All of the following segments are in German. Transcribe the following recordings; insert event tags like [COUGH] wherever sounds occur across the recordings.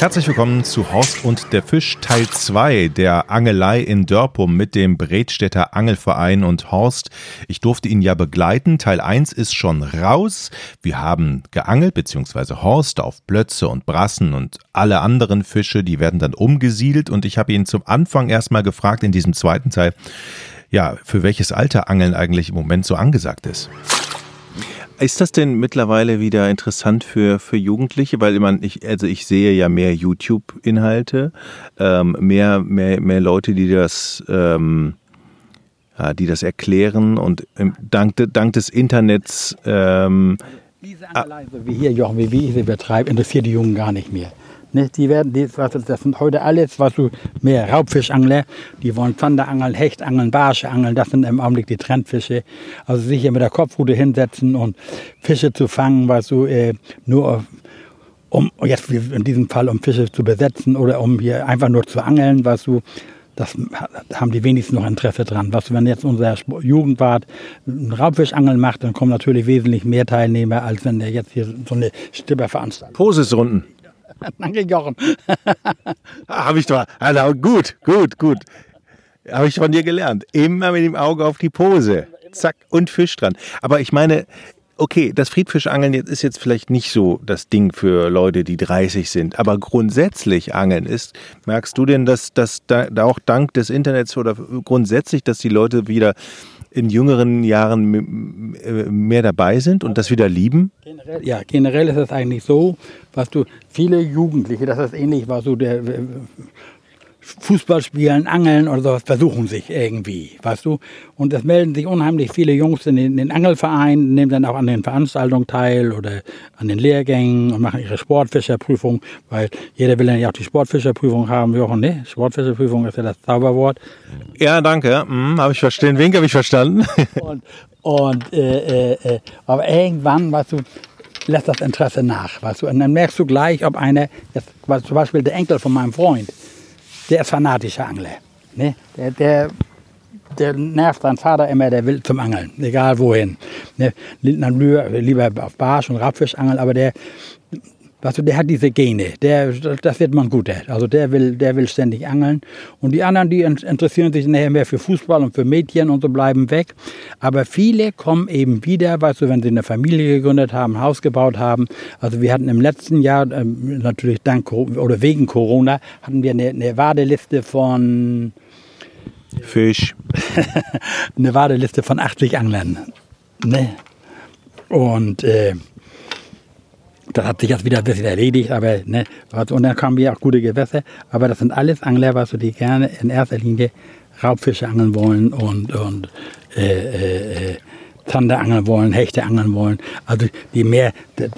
Herzlich willkommen zu Horst und der Fisch Teil 2 der Angelei in Dörpum mit dem Bredstädter Angelverein und Horst. Ich durfte ihn ja begleiten. Teil 1 ist schon raus. Wir haben geangelt, beziehungsweise Horst auf Plötze und Brassen und alle anderen Fische, die werden dann umgesiedelt und ich habe ihn zum Anfang erstmal gefragt in diesem zweiten Teil, ja, für welches Alter Angeln eigentlich im Moment so angesagt ist. Ist das denn mittlerweile wieder interessant für, für Jugendliche? Weil man, ich, also ich sehe ja mehr YouTube-Inhalte, ähm, mehr, mehr, mehr Leute, die das, ähm, ja, die das erklären und ähm, dank, dank des Internets. Ähm, Diese Anleitung, wie hier Jochen, wie wir sie betreiben, interessiert die Jungen gar nicht mehr. Ne, die werden, die, das sind heute alles, was du mehr Raubfischangler, die wollen Zanderangeln, Hechtangeln, Barsche das sind im Augenblick die Trendfische. Also sich hier mit der Kopfrute hinsetzen und Fische zu fangen, was du äh, nur um jetzt in diesem Fall um Fische zu besetzen oder um hier einfach nur zu angeln, was du das haben die wenigsten noch Interesse dran. Was, wenn jetzt unser Jugendwart Raubfischangeln macht, dann kommen natürlich wesentlich mehr Teilnehmer, als wenn der jetzt hier so eine Stipper veranstaltet. Posesrunden. [LAUGHS] Danke, Jochen. Habe ich doch. Also gut, gut, gut. Habe ich von dir gelernt. Immer mit dem Auge auf die Pose. Zack, und Fisch dran. Aber ich meine, okay, das Friedfischangeln ist jetzt vielleicht nicht so das Ding für Leute, die 30 sind, aber grundsätzlich Angeln ist, merkst du denn, dass, dass da, auch dank des Internets oder grundsätzlich, dass die Leute wieder in jüngeren Jahren äh, mehr dabei sind und das wieder lieben? Generell, ja, generell ist es eigentlich so, was du viele Jugendliche, das ist ähnlich, was du der Fußball spielen, Angeln oder sowas, versuchen sich irgendwie, weißt du. Und es melden sich unheimlich viele Jungs in den, in den Angelverein, nehmen dann auch an den Veranstaltungen teil oder an den Lehrgängen und machen ihre Sportfischerprüfung, weil jeder will dann ja auch die Sportfischerprüfung haben, Jochen, ne? Sportfischerprüfung ist ja das Zauberwort. Ja, danke. Hm, habe ich verstanden. Wink habe ich verstanden. und und äh, äh, äh, aber irgendwann, weißt du, lässt das Interesse nach, weißt du. Und dann merkst du gleich, ob einer, jetzt, zum Beispiel der Enkel von meinem Freund, der ist fanatischer Angler. Ne? Der, der, der nervt seinen Vater immer, der will zum Angeln, egal wohin. Ne? Lieber auf Barsch und Rapfisch angeln, aber der, Du, der hat diese Gene, der, das wird man gut. Also der will, der will ständig angeln. Und die anderen, die interessieren sich nachher mehr für Fußball und für Mädchen und so bleiben weg. Aber viele kommen eben wieder, weißt du, wenn sie eine Familie gegründet haben, ein Haus gebaut haben. Also wir hatten im letzten Jahr, ähm, natürlich dank oder wegen Corona, hatten wir eine, eine Warteliste von Fisch. [LAUGHS] eine Warteliste von 80 Anglern. Ne? Und äh, das hat sich jetzt wieder ein bisschen erledigt, aber ne, und dann kamen wir auch gute Gewässer. Aber das sind alles Angler, was die gerne in erster Linie Raubfische angeln wollen und, und äh, äh, äh Zander angeln wollen, Hechte angeln wollen. Also die mehr das,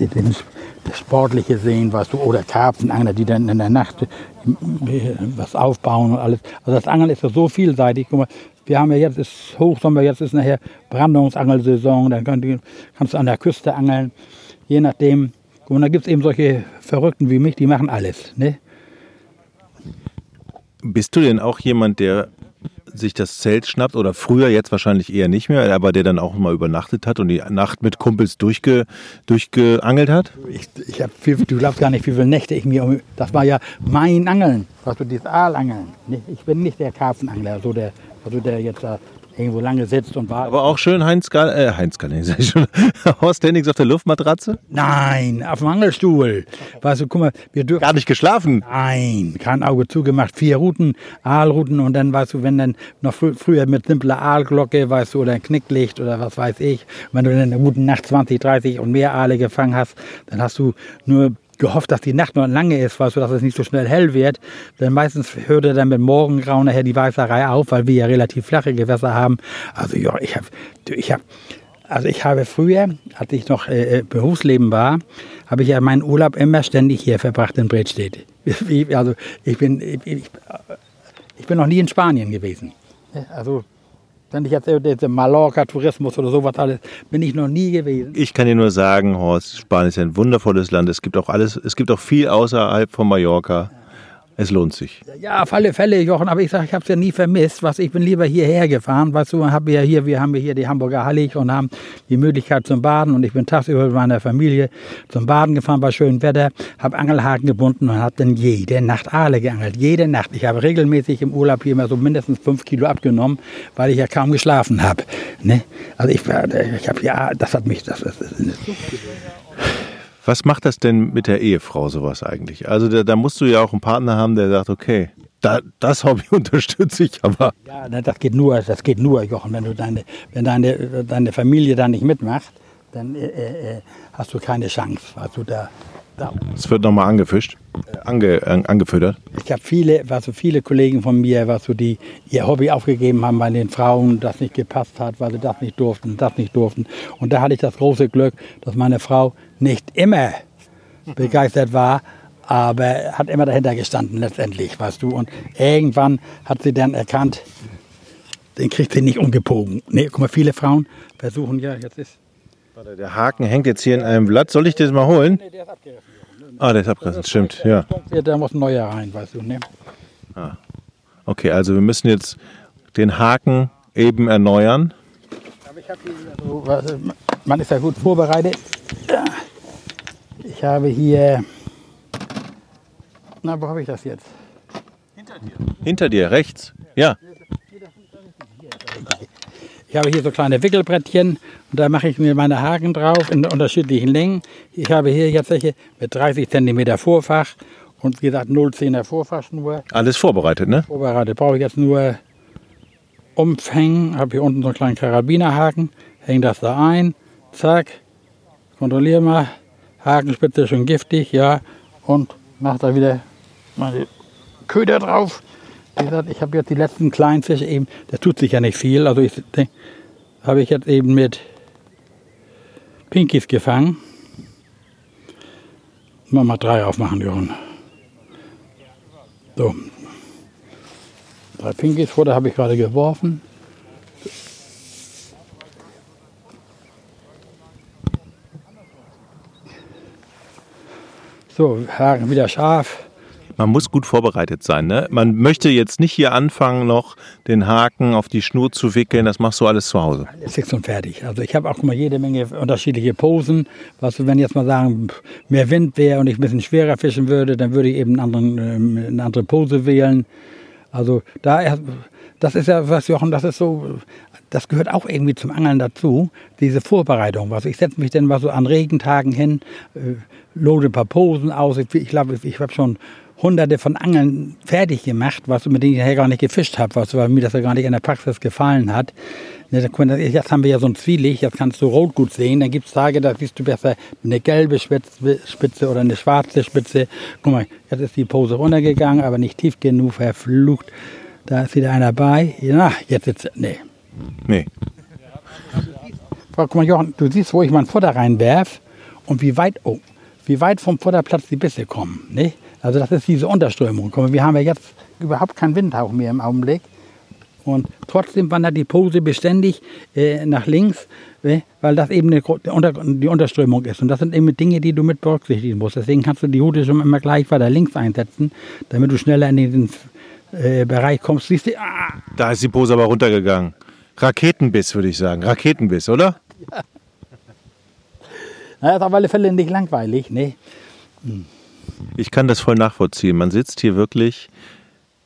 Sportliche sehen, was du, oder Karpfenangler, die dann in der Nacht äh, was aufbauen und alles. Also das Angeln ist ja so vielseitig. Guck mal, wir haben ja jetzt ist Hochsommer, jetzt ist nachher Brandungsangelsaison, dann kannst du an der Küste angeln. Je nachdem, und da gibt es eben solche Verrückten wie mich, die machen alles. Ne? Bist du denn auch jemand, der sich das Zelt schnappt oder früher jetzt wahrscheinlich eher nicht mehr, aber der dann auch mal übernachtet hat und die Nacht mit Kumpels durchge, durchgeangelt hat? Ich, ich hab viel, du glaubst gar nicht, wie viele Nächte ich mir, das war ja mein Angeln, was du dieses Aalangeln. Ich bin nicht der Karpfenangler, so der, also der jetzt da irgendwo lange sitzt und wartet. Aber auch schön Heinz Gall, äh, Heinz Gall, [LAUGHS] sag ich schon. Horst Hennings auf der Luftmatratze? Nein, auf dem Angelstuhl. Weißt du, guck mal, wir dürfen. Gar nicht geschlafen? Nein, kein Auge zugemacht. Vier Routen, Aalrouten und dann, weißt du, wenn dann noch fr früher mit simpler Aalglocke, weißt du, oder ein Knicklicht oder was weiß ich, wenn du dann eine gute Nacht 20, 30 und mehr Aale gefangen hast, dann hast du nur gehofft, dass die Nacht noch lange ist, weißt du, dass es nicht so schnell hell wird. Denn meistens hörte dann mit Morgengrauen nachher die Weißerei auf, weil wir ja relativ flache Gewässer haben. Also ja, ich habe, ich habe, also ich habe früher, als ich noch äh, äh, Berufsleben war, habe ich ja meinen Urlaub immer ständig hier verbracht in Bredstedt. [LAUGHS] Also ich bin, ich, ich bin noch nie in Spanien gewesen. Also wenn ich jetzt der Mallorca-Tourismus oder sowas alles, bin ich noch nie gewesen. Ich kann dir nur sagen, Horst, Spanien ist ein wundervolles Land. Es gibt auch alles, es gibt auch viel außerhalb von Mallorca. Es lohnt sich. Ja, auf alle Fälle, Jochen, aber ich sage, ich habe es ja nie vermisst. Was, ich bin lieber hierher gefahren. Weißt du, hab ja hier, wir haben hier die Hamburger Hallig und haben die Möglichkeit zum Baden. Und ich bin tagsüber mit meiner Familie zum Baden gefahren bei schönem Wetter, habe Angelhaken gebunden und habe dann jede Nacht Aale geangelt. Jede Nacht. Ich habe regelmäßig im Urlaub hier mal so mindestens fünf Kilo abgenommen, weil ich ja kaum geschlafen habe. Ne? Also ich, ich habe ja, das hat mich, das, das, das was macht das denn mit der Ehefrau sowas eigentlich? Also da, da musst du ja auch einen Partner haben, der sagt, okay, da, das [LAUGHS] Hobby unterstütze ich aber. Ja, das geht nur, das geht nur, Jochen, wenn du deine, wenn deine, deine Familie da nicht mitmacht, dann äh, äh, hast du keine Chance. Also da. Es wird nochmal angefischt, äh, ange, äh, angefüttert. Ich habe viele, was so viele Kollegen von mir, was so die ihr Hobby aufgegeben haben, weil den Frauen das nicht gepasst hat, weil sie das nicht durften, das nicht durften. Und da hatte ich das große Glück, dass meine Frau nicht immer begeistert war, aber hat immer dahinter gestanden letztendlich, weißt du. Und irgendwann hat sie dann erkannt, den kriegt sie nicht umgebogen. Nee, guck mal, viele Frauen versuchen ja, jetzt ist. Warte, der Haken hängt jetzt hier in einem Blatt. Soll ich das mal holen? Nee, der ist abgerissen. Ah, der ist abgerissen, stimmt, ja. Da muss ein neuer rein, weißt du, ne? Ah. Okay, also wir müssen jetzt den Haken eben erneuern. Aber ich habe hier, also, man ist ja gut vorbereitet. Ich habe hier. Na, wo habe ich das jetzt? Hinter dir. Hinter dir, rechts. Ja. Ich habe hier so kleine Wickelbrettchen und da mache ich mir meine Haken drauf in unterschiedlichen Längen. Ich habe hier jetzt welche mit 30 cm Vorfach und wie gesagt 0,10er Vorfachschnur. Alles vorbereitet, ne? Vorbereitet. Brauche ich jetzt nur umhängen. Habe hier unten so einen kleinen Karabinerhaken. Hänge das da ein. Zack. Kontrolliere mal. Hakenspitze schon giftig, ja. Und mache da wieder meine Köder drauf. Wie gesagt, ich habe jetzt die letzten kleinen Fische eben, das tut sich ja nicht viel. Also ich habe ich jetzt eben mit Pinkies gefangen. Mal mal drei aufmachen, Jochen. So. Drei Pinkies, Futter habe ich gerade geworfen. So, Haken wieder scharf. Man muss gut vorbereitet sein. Ne? Man möchte jetzt nicht hier anfangen, noch den Haken auf die Schnur zu wickeln. Das machst du alles zu Hause. Alles fix und fertig. Also ich habe auch mal jede Menge unterschiedliche Posen. Was wenn jetzt mal sagen, mehr Wind wäre und ich ein bisschen schwerer fischen würde, dann würde ich eben einen anderen, ähm, eine andere Pose wählen. Also da, das ist ja was, Jochen, das ist so, das gehört auch irgendwie zum Angeln dazu, diese Vorbereitung. Was ich setze mich dann mal so an Regentagen hin, äh, lode ein paar Posen aus. Ich, ich glaube, ich habe schon hunderte von Angeln fertig gemacht, was mit denen ich ja gar nicht gefischt habe, was, weil mir das ja gar nicht in der Praxis gefallen hat. Ne, jetzt haben wir ja so ein Zwielig, jetzt kannst du rot gut sehen. Dann gibt es Tage, da siehst du besser eine gelbe Spitze oder eine schwarze Spitze. Guck mal, jetzt ist die Pose runtergegangen, aber nicht tief genug, verflucht. Da ist wieder einer bei. Na, jetzt sitzt Nee. Nee. Guck mal, Jochen, du siehst, wo ich mein Futter reinwerf und wie weit, oh, wie weit vom Futterplatz die Bisse kommen. Ne? Also das ist diese Unterströmung. Wir haben ja jetzt überhaupt keinen Windhauch mehr im Augenblick. Und trotzdem wandert die Pose beständig äh, nach links, äh, weil das eben eine, die Unterströmung ist. Und das sind eben Dinge, die du mit berücksichtigen musst. Deswegen kannst du die Hute schon immer gleich weiter links einsetzen, damit du schneller in den äh, Bereich kommst. Siehst du, ah. Da ist die Pose aber runtergegangen. Raketenbiss, würde ich sagen. Raketenbiss, oder? Ja. Na, ist auf alle Fälle nicht langweilig, ne? Hm. Ich kann das voll nachvollziehen. Man sitzt hier wirklich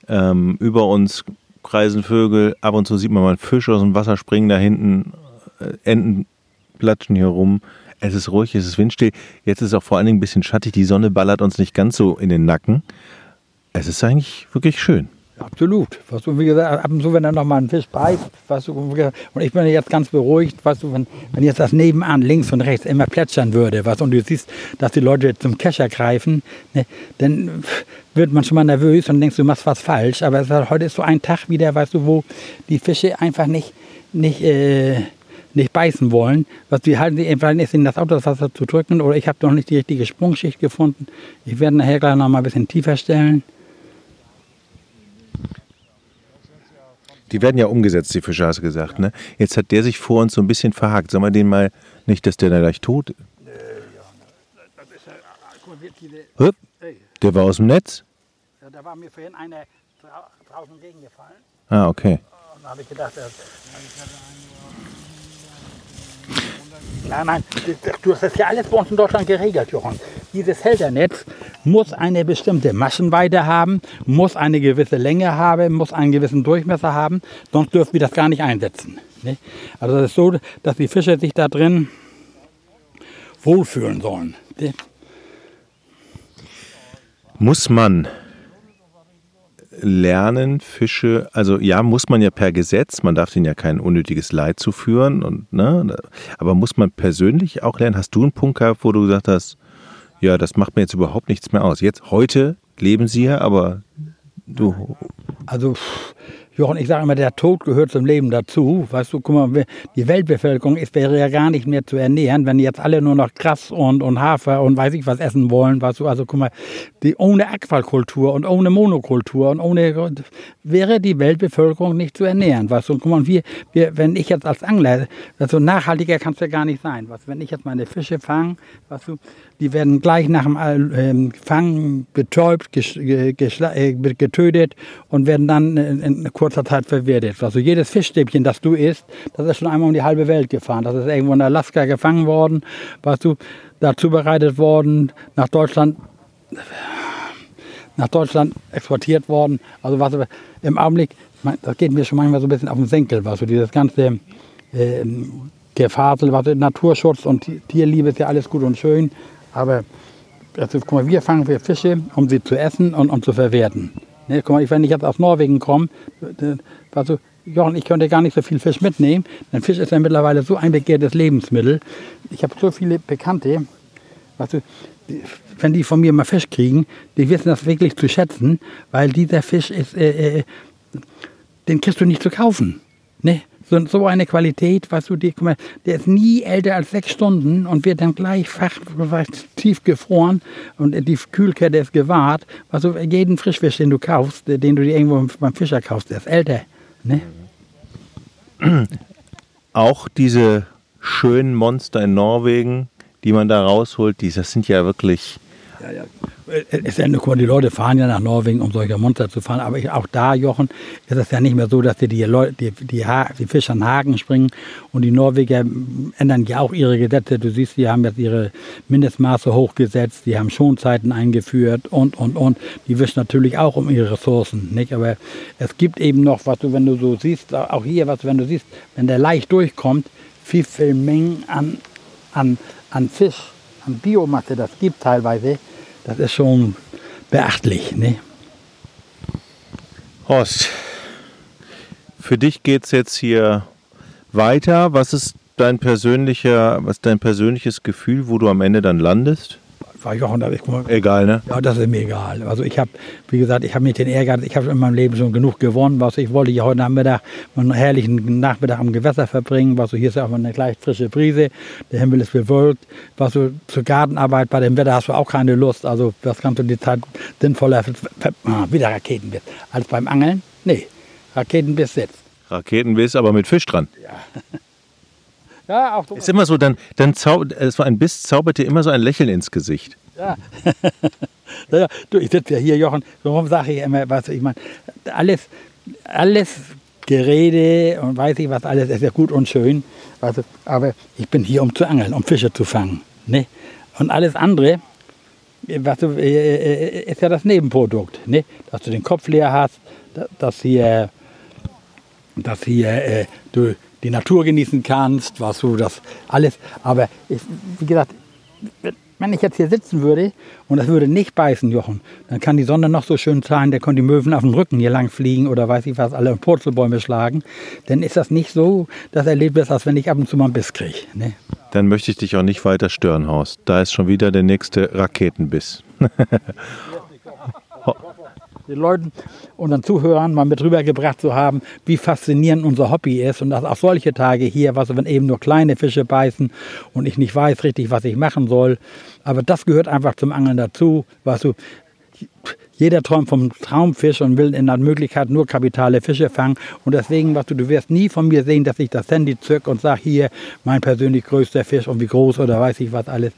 ähm, über uns kreisen Vögel, ab und zu sieht man mal einen Fisch aus dem Wasser springen, da hinten äh, Enten platschen hier rum. Es ist ruhig, es ist windstill. Jetzt ist es auch vor allen Dingen ein bisschen schattig. Die Sonne ballert uns nicht ganz so in den Nacken. Es ist eigentlich wirklich schön. Absolut. Weißt du, wie gesagt, ab und zu, wenn da noch mal ein Fisch beißt, weißt du, und ich bin jetzt ganz beruhigt, weißt du, wenn, wenn jetzt das nebenan links und rechts immer plätschern würde, weißt und du siehst, dass die Leute zum Kescher greifen, ne, dann wird man schon mal nervös und denkst, du machst was falsch. Aber ist, heute ist so ein Tag wieder, weißt du, wo die Fische einfach nicht, nicht, äh, nicht beißen wollen. Was die halten sich einfach nicht in das Auto das Wasser zu drücken oder ich habe noch nicht die richtige Sprungschicht gefunden. Ich werde nachher gleich noch mal ein bisschen tiefer stellen. Die werden ja umgesetzt, die Fische, hast du gesagt. Ne? Jetzt hat der sich vor uns so ein bisschen verhakt. Sollen wir den mal nicht, dass der da gleich tot ist? Der war aus dem Netz? Da war mir vorhin einer drau draußen gegengefallen. Ah, okay. Und da habe ich gedacht, das, Nein, nein, du hast das ja alles bei uns in Deutschland geregelt, Jochen. Dieses Halternetz muss eine bestimmte Maschenweite haben, muss eine gewisse Länge haben, muss einen gewissen Durchmesser haben, sonst dürfen wir das gar nicht einsetzen. Ne? Also das ist so, dass die Fische sich da drin wohlfühlen sollen. Ne? Muss man lernen, Fische, also ja, muss man ja per Gesetz, man darf denen ja kein unnötiges Leid zuführen, und, ne, aber muss man persönlich auch lernen? Hast du einen Punkt gehabt, wo du gesagt hast, ja, das macht mir jetzt überhaupt nichts mehr aus. Jetzt, heute leben sie ja, aber du, Also, Jochen, ich sage immer, der Tod gehört zum Leben dazu. Weißt du, guck mal, die Weltbevölkerung ist, wäre ja gar nicht mehr zu ernähren, wenn jetzt alle nur noch Gras und, und Hafer und weiß ich was essen wollen. Weißt du, also guck mal, die, ohne Aquakultur und ohne Monokultur und ohne, wäre die Weltbevölkerung nicht zu ernähren. Weißt du, guck mal, wir, wir, wenn ich jetzt als Angler, also nachhaltiger kann es ja gar nicht sein. Was, wenn ich jetzt meine Fische fange, weißt du, die werden gleich nach dem ähm, Fangen betäubt, äh, getötet und werden dann in, in kurzer Zeit verwertet. Also jedes Fischstäbchen, das du isst, das ist schon einmal um die halbe Welt gefahren. Das ist irgendwo in Alaska gefangen worden, weißt du, da zubereitet worden, nach Deutschland nach Deutschland exportiert worden. Also was im Augenblick, das geht mir schon manchmal so ein bisschen auf den Senkel, was so dieses ganze ähm, Gefasel, was Naturschutz und Ti- Tierliebe ist ja alles gut und schön, aber also, guck mal, wir fangen wir Fische, um sie zu essen und um zu verwerten. Ne, guck mal, wenn ich jetzt aus Norwegen komme, äh, so, Jochen, ich könnte gar nicht so viel Fisch mitnehmen, denn Fisch ist ja mittlerweile so ein begehrtes Lebensmittel. Ich habe so viele Bekannte, Weißt du, wenn die von mir mal Fisch kriegen, die wissen das wirklich zu schätzen, weil dieser Fisch ist, äh, äh, den kriegst du nicht zu kaufen. Ne? So, so eine Qualität, weißt du, die, guck mal, der ist nie älter als sechs Stunden und wird dann gleich fach, tief gefroren und die Kühlkette ist gewahrt. Weißt du, jeden Frischfisch, den du kaufst, äh, den du dir irgendwo beim Fischer kaufst, der ist älter. Ne? [CLEARS THROAT] auch diese schönen Monster in Norwegen, die man da rausholt, die, das sind ja wirklich, Ja, ja. Es guck mal, die Leute fahren ja nach Norwegen, um solche Monster zu fahren. Aber ich, auch da, Jochen, ist es ja nicht mehr so, dass die, Leute, die, die, die Fischer an Haken springen. Und die Norweger ändern ja auch ihre Gesetze. Du siehst, die haben jetzt ihre Mindestmaße hochgesetzt, die haben Schonzeiten eingeführt und, und, und. Die wissen natürlich auch um ihre Ressourcen. Nicht? Aber es gibt eben noch, was du, wenn du so siehst, auch hier, was du, wenn du siehst, wenn der leicht durchkommt, wie viel Mengen an, an, an Fisch, an Biomasse das gibt teilweise, das ist schon beachtlich. Ne? Horst, für dich geht es jetzt hier weiter. Was ist dein persönlicher, was ist dein persönliches Gefühl, wo du am Ende dann landest? War ich, guck mal, Egal, ne? ja, das ist mir egal. Also ich habe, wie gesagt, ich habe nicht den Ehrgeiz, ich habe in meinem Leben schon genug gewonnen. Was ich wollte hier heute Nachmittag einen herrlichen Nachmittag am Gewässer verbringen. Was so hier ist ja auch eine gleich frische Brise. Der Himmel ist bewölkt. Was so zur Gartenarbeit bei dem Wetter hast du auch keine Lust. Also was kannst du die Zeit sinnvoller ah, wieder Raketenbiss als beim Angeln? Nee, Raketenbiss sitzt. Raketenbiss, aber mit Fisch dran. Ja, [LAUGHS] auch so. Ist immer so, dann, dann zau es war ein Biss, zaubert dir immer so ein Lächeln ins Gesicht. Ja. [LAUGHS] ja, du, ich sitze ja hier, Jochen, warum sage ich immer, du, ich meine, alles, alles Gerede und weiß ich was, alles ist ja gut und schön, du, aber ich bin hier, um zu angeln, um Fische zu fangen. Ne? Und alles andere, weißt du, äh, äh, ist ja das Nebenprodukt, ne? dass du den Kopf leer hast, da- dass hier, dass hier äh, du die Natur genießen kannst, was du das alles. Aber ich, wie gesagt, wenn ich jetzt hier sitzen würde und das würde nicht beißen, Jochen, dann kann die Sonne noch so schön sein, der kann die Möwen auf dem Rücken hier lang fliegen oder weiß ich was, alle Purzelbäume schlagen. Dann ist das nicht so das Erlebnis, als wenn ich ab und zu mal einen Biss kriege. Ne? Dann möchte ich dich auch nicht weiter stören, Horst. Da ist schon wieder der nächste Raketenbiss. [LAUGHS] den Leuten, unseren Zuhörern mal mit rübergebracht zu haben, wie faszinierend unser Hobby ist und dass auch solche Tage hier, was wenn eben nur kleine Fische beißen und ich nicht weiß richtig, was ich machen soll. Aber das gehört einfach zum Angeln dazu, was du. Jeder träumt vom Traumfisch und will in der Möglichkeit nur kapitale Fische fangen. Und deswegen, was du, du wirst nie von mir sehen, dass ich das Handy zück und sage, hier, mein persönlich größter Fisch und wie groß oder weiß ich was alles.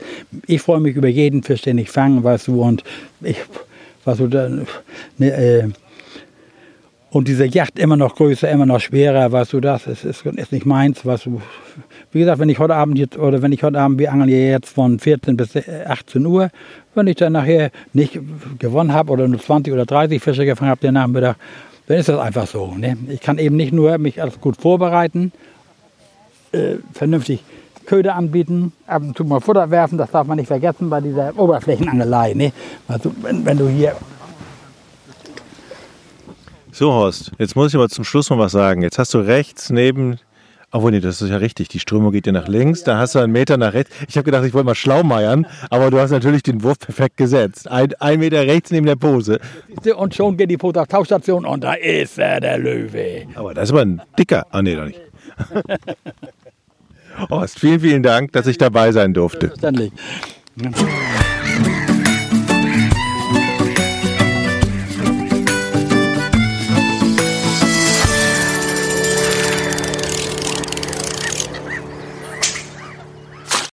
Ich freue mich über jeden Fisch, den ich fange, weißt du, und ich, was du dann, ne, äh, und diese Yacht immer noch größer, immer noch schwerer, weißt du, das ist, ist, ist nicht meins, weißt du. Wie gesagt, wenn ich heute Abend jetzt, oder wenn ich heute Abend, wir angeln jetzt von 14 bis 18 Uhr, wenn ich dann nachher nicht gewonnen habe oder nur 20 oder 30 Fische gefangen habe den Nachmittag, dann ist das einfach so. Ne? Ich kann eben nicht nur mich alles gut vorbereiten, äh, vernünftig Köder anbieten, ab und zu mal Futter werfen, das darf man nicht vergessen bei dieser Oberflächenangelei. Ne? Also, wenn, wenn du hier so, Horst, jetzt muss ich aber zum Schluss mal was sagen. Jetzt hast du rechts neben. Obwohl, nee, das ist ja richtig. Die Strömung geht ja nach links. Da hast du einen Meter nach rechts. Ich habe gedacht, ich wollte mal schlau meiern, aber du hast natürlich den Wurf perfekt gesetzt. Ein, ein Meter rechts neben der Pose. Und schon geht die Pose auf Tauchstation und da ist er, der Löwe. Aber das ist aber ein dicker. Ah, nee, doch nicht. [LAUGHS] Horst, vielen, vielen Dank, dass ich dabei sein durfte. Selbstverständlich.